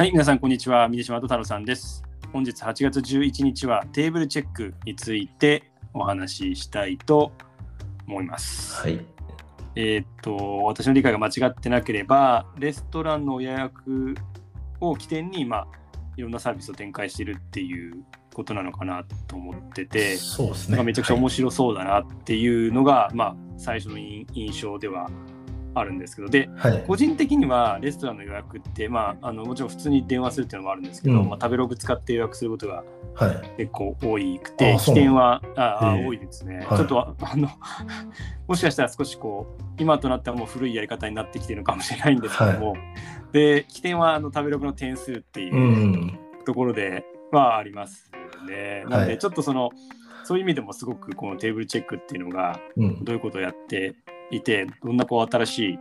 はい、皆さん、こんにちは。峰島と太郎さんです。本日8月11日はテーブルチェックについてお話ししたいと思います。はい。えーっと、私の理解が間違ってなければ、レストランの予約を起点に、まあ、いろんなサービスを展開してるっていうことなのかなと思ってて、そうですね。めちゃくちゃ面白そうだなっていうのが、まあ、最初の印印象ではあるんですけど、で、はい。はい。個人的にはレストランの予約って、まあ、あのもちろん普通に電話するっていうのもあるんですけど、うんまあ、食べログ使って予約することがはい。結構多くて、あそうなん起点はあ多いですね。はいちょっとああの もしかしたら少しこう今となってはもう古いやり方になってきてるのかもしれないんですけども、で起点はあの食べログの点数っていううんところではありますよね。なのはいでちょっとそのそういう意味でもすごくこのテーブルチェックっていうのがうん。どういうことをやっていて、どんなこう新しい、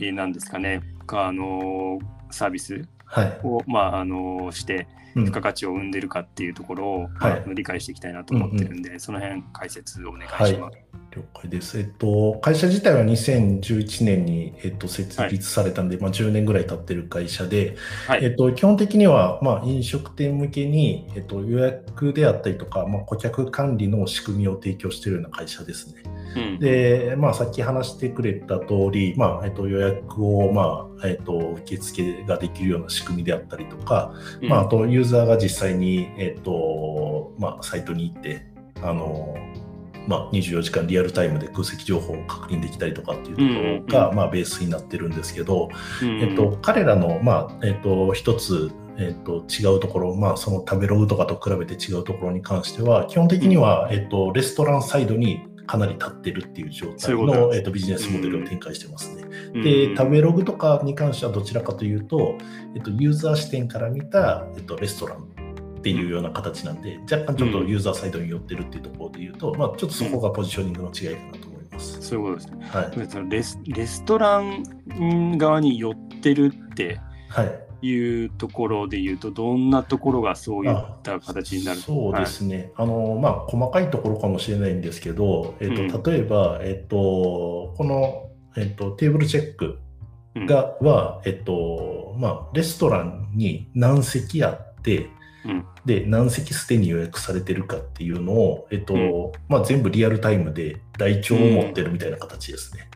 えーなんですかね、あのーサービスはい。を、まああのーして、うん付加価値を生んでるかっていうところを、はいまあ理解していきたいなと思ってるんで、その辺解説をお願いします。了解です。えっと、会社自体は2011年に、えっと、設立されたんで、まあ、10年ぐらい経ってる会社で、はい。えっと、基本的には、まあ、飲食店向けに、えっと、予約であったりとか、まあ、顧客管理の仕組みを提供しているような会社ですね。うんで、まあ、さっき話してくれた通り、まあ、えっと、予約を、まあ、えっと、受付ができるような仕組みであったりとか、うんまあ、あと、ユーザーが実際に、えっと、まあ、サイトに行って、あの、まあ、24時間リアルタイムで空席情報を確認できたりとかっていうところが、うんまあ、ベースになってるんですけど、うんえっと、彼らの、まあ、えっと、一つ、えっと、違うところ、まあ、その食べログとかと比べて違うところに関しては、基本的には、えっと、レストランサイドにかなり立ってるっていう状態の、えっと、ビジネスモデルを展開してますね。うんで、食べログとかに関してはどちらかというと、えっと、ユーザー視点から見た、えっと、レストランっていうような形なんで、若干ちょっとユーザーサイドに寄ってるっていうところで言うと、まあ、ちょっとそこがポジショニングの違いかなと思います。そういうことですね。はい。レスレストラン側に寄ってるってはい。いうところで言うと、どんなところがそういった形になる？そうですね、あのまあ、細かいところかもしれないんですけど、えっと例えば、えっと、この、えっと、テーブルチェックうん。が、は、えっとまあ、レストランに何席あって、うん。で何席すでに予約されてるかっていうのを、えっとうん。まあ、全部リアルタイムで台帳を持ってるみたいな形ですね。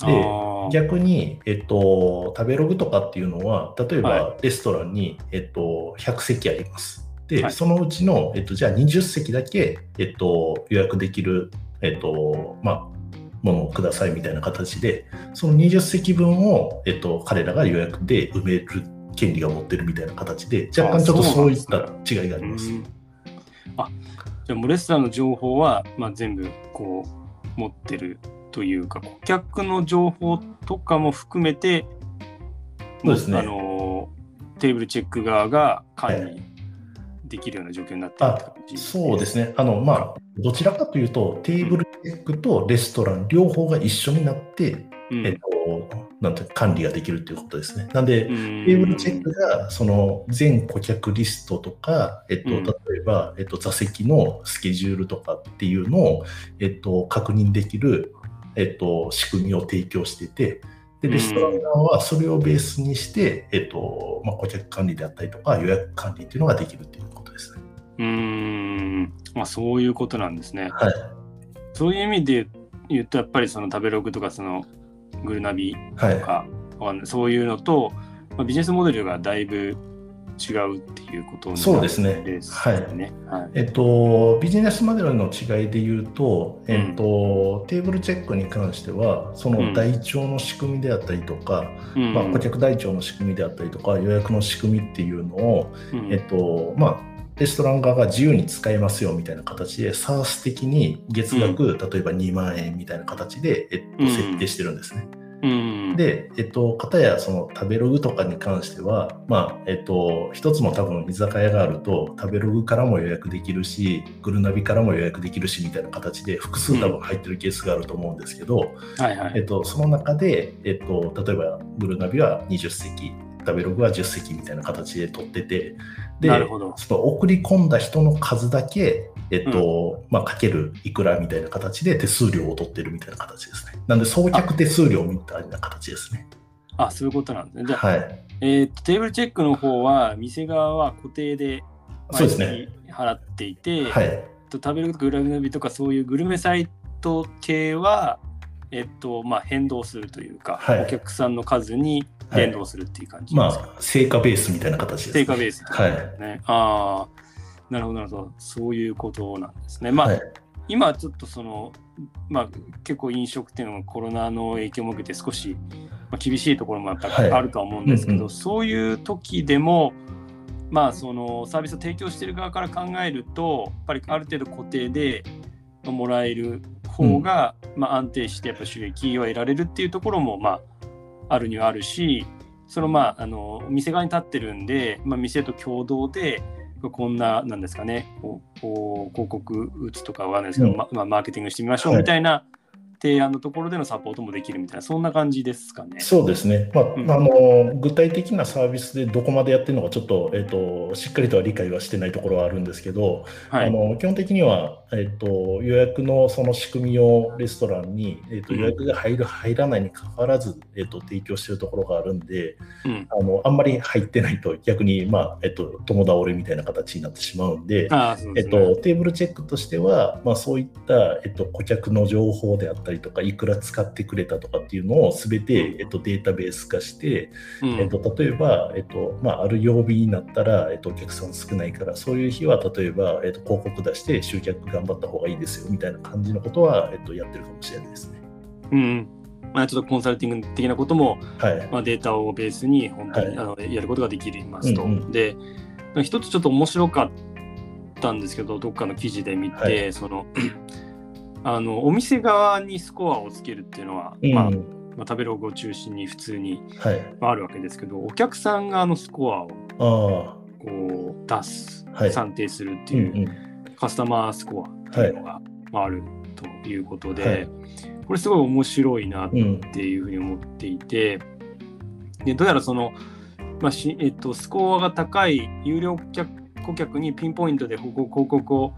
で逆に、えっと、食べログとかっていうのは、例えばはレストランに、えっと、100席あります。で、はい。そのうちの、えっと、じゃあ20席だけ、えっと、予約できる、えっと、まあ、ものをくださいみたいな形で、その20席分を、えっと、彼らが予約で埋める権利が持ってるみたいな形で、若干ちょっとそういった違いがあります。うんあじゃあもうレストランの情報は、まあ、全部こう持ってるというか顧客の情報とかも含めてそうですねあのテーブルチェック側が管理できるような状況になってるって感じ、そうですね。あの、まあ、どちらかというと、テーブルチェックとレストラン両方が一緒になって、うんえっと、なんて管理ができるということですね。なんで、テテーブルチェックがその全顧客リストとか、えっと、うん例えば、えっと、座席のスケジュールとかっていうのを、えっと、確認できる、えっと、仕組みを提供していて、でレストラン側はそれをベースにして、えっとまあ、顧客管理であったりとか予約管理っていうのができるっていうことですね。うーん、まあ、そういうことなんですね。はい。そういう意味で言うと、やっぱりその食べログとか、そのグルナビはいと。か、わかんないそういうのと、まあ、ビジネスモデルがだいぶ違うっていうことになそうですねるんですね。はい。えっと、ビジネスモデルの違いで言うと、えっと、テーブルチェックに関しては、その台帳の仕組みであったりとか、うんまあ、顧客台帳の仕組みであったりとか、予約の仕組みっていうのを、うんえっと、まあ、レストラン側が自由に使えますよみたいな形で、サース的に月額、例えば2万円みたいな形で、えっと、うん設定してるんですね。うん、で、えっと、かたやその食べログとかに関しては、まあ、えっと、一つの多分居酒屋があると、食べログからも予約できるし、グルナビからも予約できるしみたいな形で、複数多分入ってるケースがあると思うんですけど、はいはい。えっと、その中で、えっと、例えばグルナビは20席、食べログは10席みたいな形で取ってて、でなるほど。その送り込んだ人の数だけ、えっと、まあ、かけるいくらみたいな形で手数料を取ってるみたいな形ですね。なんで、送客手数料みたいな形ですね。あ、そういうことなんですね。じゃあ、はい。えーと、テーブルチェックの方は、店側は固定で毎月払っていて、はい、と食べるグラビとかそういうグルメサイト系は、えっとまあ、変動するというか、はい、お客さんの数に変動するっていう感じはい、まあ、成果ベースみたいな形です、ね。成果ベース、ね、はい。ああ、なるほど、なるほど。そういうことなんですね。まあ、はい、今ちょっとその、まあ、結構飲食店はコロナの影響も受けて少し、まあ、厳しいところもやっぱりあるとは思うんですけど、うんうん、そういう時でも、まあ、そのサービスを提供している側から考えると、やっぱりある程度固定でもらえる方が、うん、まあ、安定してやっぱ収益を得られるっていうところも、まあ、あるにはあるし、そのまあ、あの店側に立ってるんで、まあ、店と共同で、こんな、なんですかね、こう広告打つとかはないですけど、うん、まあ、マーケティングしてみましょうみたいな提案のところでのサポートもできるみたいな、そんな感じですかね。そうですね、まあ、うん、あの具体的なサービスでどこまでやってるのか、ちょっと,、えーと、しっかりとは理解はしてないところはあるんですけど、はい、あの基本的には、えーと、予約のその仕組みをレストランに、えーと、予約が入る、入らないにかかわらず、えー、と提供しているところがあるんで、うん、あのあんまり入ってないと、逆に、まあえー、と友倒れみたいな形になってしまうんで、でね、えー、とテーブルチェックとしては、まあ、そういった、えー、と顧客の情報であったりとか、いくら使ってくれたとかっていうのをすべて、えっと、データベース化して、うん、えっと、例えば、えっとまあ、ある曜日になったら、えっと、お客さん少ないから、そういう日は例えば、えっと、広告出して集客頑張った方がいいですよみたいな感じのことは、えっと、やってるかもしれないですね。うんまあ、ちょっとコンサルティング的なことも、はい、まあ、データをベースに本当に、はい、あのやることができますと。うんうん、で一つちょっと面白かったんですけどどっかの記事で見て、はい、その あのお店側にスコアをつけるっていうのは、うん、まあ、まあ、食べログを中心に普通にあるわけですけど、お客さん側のスコアをこう出す、はい、算定するっていう、カスタマースコアっていうのがあるということで、はい、これすごい面白いなっていうふうに思っていて、うん、でどうやらその、まあしえっと、スコアが高い有料顧客にピンポイントで広告を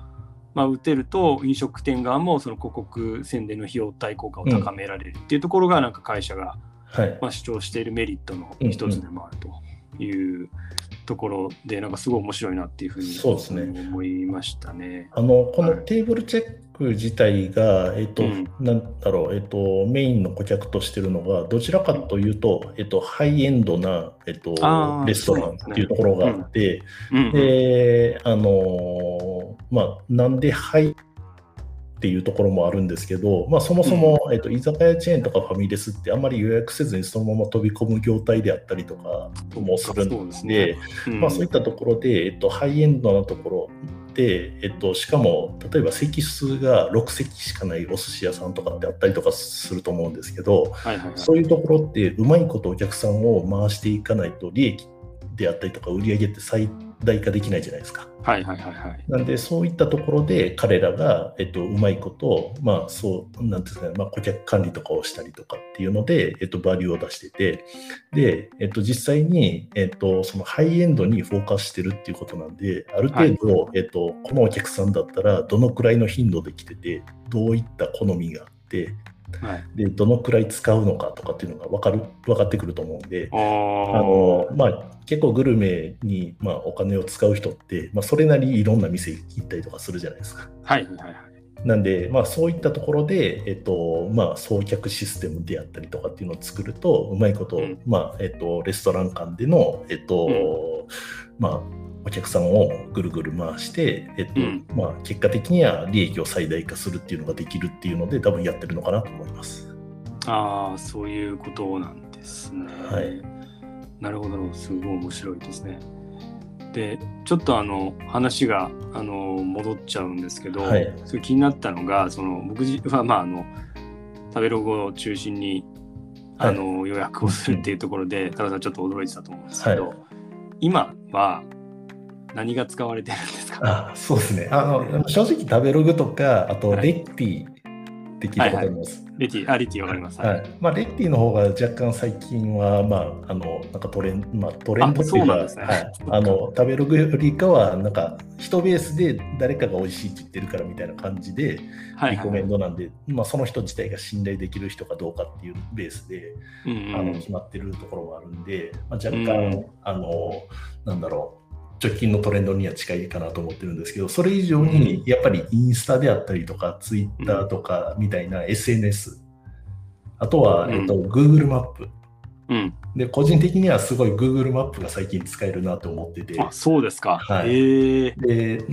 まあ、打てると飲食店側もその広告宣伝の費用対効果を高められるっていうところがなんか会社が、まあ、主張しているメリットの一つでもあるというところでなんかすごい面白いなっていうふうに思いましたね。あのこのテーブルチェック自体が、えっと、うん、なんだろう、えっと、メインの顧客としてるのが、どちらかというと、えっと、ハイエンドな、えっと、レストランっていうところがあって、で、あの、まあ、なんでハイっていうところもあるんですけど、まあ、そもそも、うん、えっと、居酒屋チェーンとかファミレスってあんまり予約せずにそのまま飛び込む業態であったりとかもするんで、ね。うん、まあ、そういったところで、えっと、ハイエンドなところ、えっと、しかも例えば席数が6席しかないお寿司屋さんとかってあったりとかすると思うんですけど、はいはいはい、そういうところってうまいことお客さんを回していかないと利益であったりとか売り上げって最大化できないじゃないですか。はいはいはいはい。なんでそういったところで彼らが、えっと、うまいこと、まあそう、なんですかね、まあ顧客管理とかをしたりとかっていうので、えっと、バリューを出してて、で、えっと、実際に、えっと、そのハイエンドにフォーカスしてるっていうことなんで、ある程度、はい、えっと、このお客さんだったらどのくらいの頻度で来てて、どういった好みがあって、はい、でどのくらい使うのかとかっていうのが分かる分かってくると思うんであの、まあ、結構グルメに、まあ、お金を使う人って、まあ、それなりいろんな店行ったりとかするじゃないですか。はいはいはい。なんで、まあ、そういったところで、えっとまあ、送客システムであったりとかっていうのを作ると、うまいこと、うん、まあえっと、レストラン間での、えっと、うん、まあ、お客さんをぐるぐる回して、えっと、うん、まあ、結果的には利益を最大化するっていうのができるっていうので、多分やってるのかなと思います。ああ、そういうことなんですね。はい。なるほど、すごい面白いですね。で、ちょっとあの話があの戻っちゃうんですけど、はい、それ気になったのが、その僕は、まあ、あの食べログを中心にあの、はい、予約をするっていうところで、多田さんちょっと驚いてたと思うんですけど、はい、今は何が使われてるんですか？あそうですね。あの正直食べログとかあとレッピーって聞いたことあります。はいはい、レティ、あ、レティわかります。はい。まあ、レティの方が若干最近は、まあ、あの、なんかトレンまあ、トレンドっていうか、ね、はい。あの、食べログよりかは、なんか、人ベースで誰かが美味しいって言ってるからみたいな感じで、リコメンドなんで、はいはい、まあ、その人自体が信頼できる人かどうかっていうベースで、うんうん、あの決まってるところがあるんで、まあ、若干、うん、あの、なんだろう、直近のトレンドには近いかなと思ってるんですけど、それ以上にやっぱりインスタであったりとか、ツイッターとかみたいな SNS、あとは、えっと、Google マップ。うん、で個人的にはすごい Google マップが最近使えるなと思ってて。あそうですか。はい、で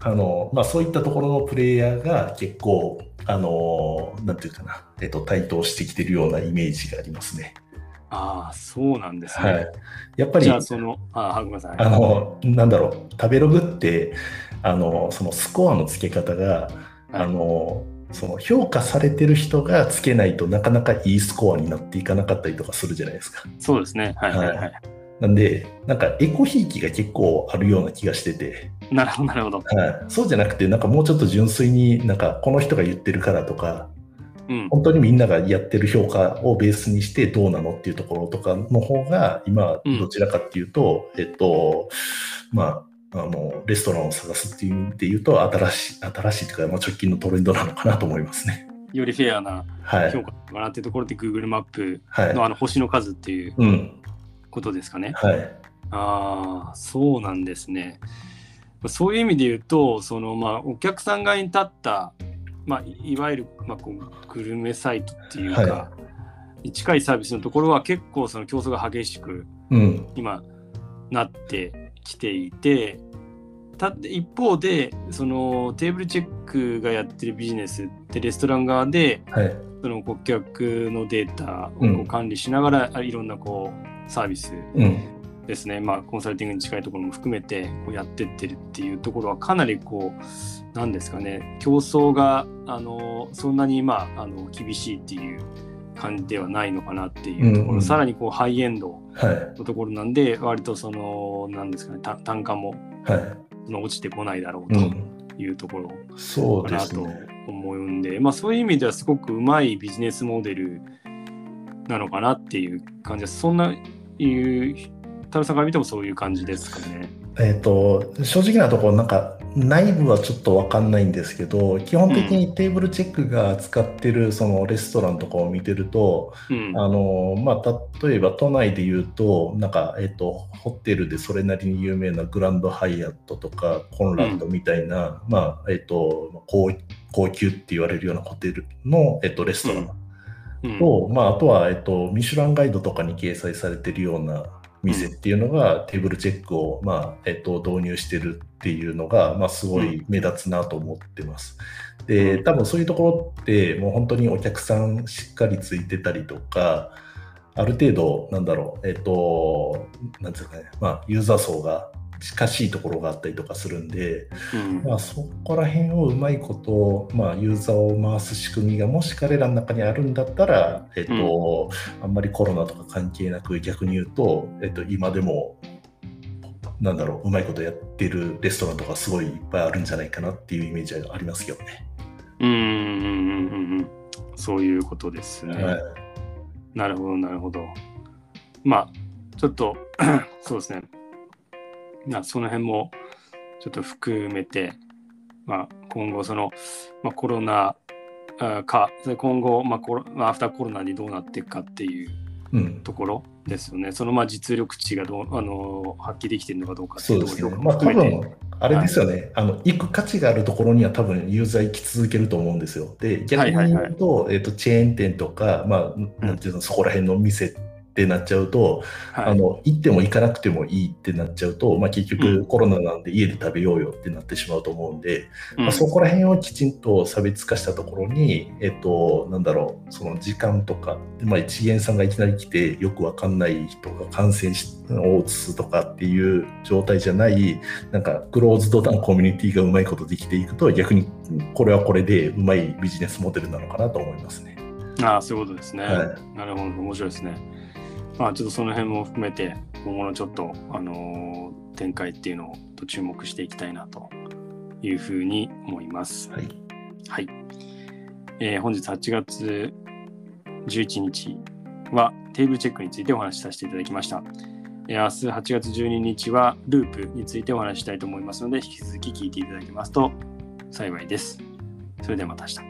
あのまあ、そういったところのプレイヤーが結構、あのなんていうかな、えっと、台頭してきてるようなイメージがありますね。ああ、そうなんですね。はい、やっぱり、じゃあその、あごめんなさい。あの、なんだろう、食べログって、あの、そのスコアの付け方が、はい、あの、その評価されてる人がつけないとなかなかいいスコアになっていかなかったりとかするじゃないですか。そうですね。はいはいはい。はい、なんで、なんかエコひいきが結構あるような気がしてて。なるほど、なるほど。はい。そうじゃなくて、なんかもうちょっと純粋になんかこの人が言ってるからとか、うん、本当にみんながやってる評価をベースにしてどうなのっていうところとかの方が今どちらかっていうと、うん、えっとまああのレストランを探すっていう意味で言うと新しい新しいというか、まあ、直近のトレンドなのかなと思いますね。よりフェアな評価かなっていうところで、はい、Google マップのあの星の数っていうことですかね。はい、ああそうなんですね。そういう意味で言うとその、まあ、お客さん側に立ったまあ、いわゆる、まあ、こうグルメサイトっていうか、はい、近いサービスのところは結構その競争が激しく今なってきていて、うん、た一方でそのテーブルチェックがやってるビジネスってレストラン側で、はい、その顧客のデータをこう管理しながら、うん、いろんなこうサービス、ですね、まあ、コンサルティングに近いところも含めてこうやってってるっていうところはかなりこう何ですかね。競争があのそんなに、まあ、あの厳しいっていう感じではないのかなっていうところ、うんうん、さらにこうハイエンドのところなんで、はい、割とその何ですかね単価も、はい、の落ちてこないだろうというところかなと思うんで、うん、まあ、そういう意味ではすごくうまいビジネスモデルなのかなっていう感じです。そんないう田さんから見てもそういう感じですかね。えっ、ー、と正直なところなんか内部はちょっと分かんないんですけど基本的にテーブルチェックが使ってるそのレストランとかを見てると、うん、あのまあ、例えば都内で言うとなんか、えっと、ホテルでそれなりに有名なグランドハイアットとかコンラッドみたいな、うん、まあえっと、高高級って言われるようなホテルの、えっと、レストラン。と、うん、まあ、あとは、えっと、ミシュランガイドとかに掲載されてるような店っていうのがテーブルチェックを、まあえっと、導入してるっていうのが、まあ、すごい目立つなと思ってます。で多分そういうところってもう本当にお客さんしっかりついてたりとかある程度なんだろうえっとなんですかねまあユーザー層が近しいところがあったりとかするんで、うん、まあ、そこら辺をうまいこと、まあ、ユーザーを回す仕組みがもし彼らの中にあるんだったら、えっと、うん、あんまりコロナとか関係なく逆に言うと、えっと、今でもなんだろううまいことやってるレストランとかすごいいっぱいあるんじゃないかなっていうイメージはありますけどね。うんうんうんそういうことですね。はい、なるほどなるほど。まあちょっと そうですねまあ、その辺もちょっと含めて、まあ、今後その、まあ、コロナか今後、まあコロアフターコロナにどうなっていくかっていうところですよね、うん、そのまあ実力値がどうあの発揮できているのかどうかっていうところも含めて、ねまあ、あれですよね、はい、あの行く価値があるところには多分ユーザー行き続けると思うんですよ。で逆に言うとえーと、チェーン店とか、まあ、なんていうの、そこら辺の店ってなっちゃうと、はい、あの行っても行かなくてもいいってなっちゃうと、まあ、結局コロナなんで家で食べようよってなってしまうと思うんで、うん、まあ、そこら辺をきちんと差別化したところに、えっと、なんだろうその時間とか、まあ、一元さんがいきなり来てよくわかんない人が感染を移すとかっていう状態じゃないなんかクローズドなコミュニティがうまいことできていくと逆にこれはこれでうまいビジネスモデルなのかなと思いますね。ああそういうことですね。はい、なるほど面白いですね。まあ、ちょっとその辺も含めて今後のちょっと、あのー、展開っていうのをと注目していきたいなというふうに思います。はい、はいえー、本日8月11日はテーブルチェックについてお話しさせていただきました。えー、明日8月12日はループについてお話したいと思いますので、引き続き聞いていただけますと幸いです。それではまた明日。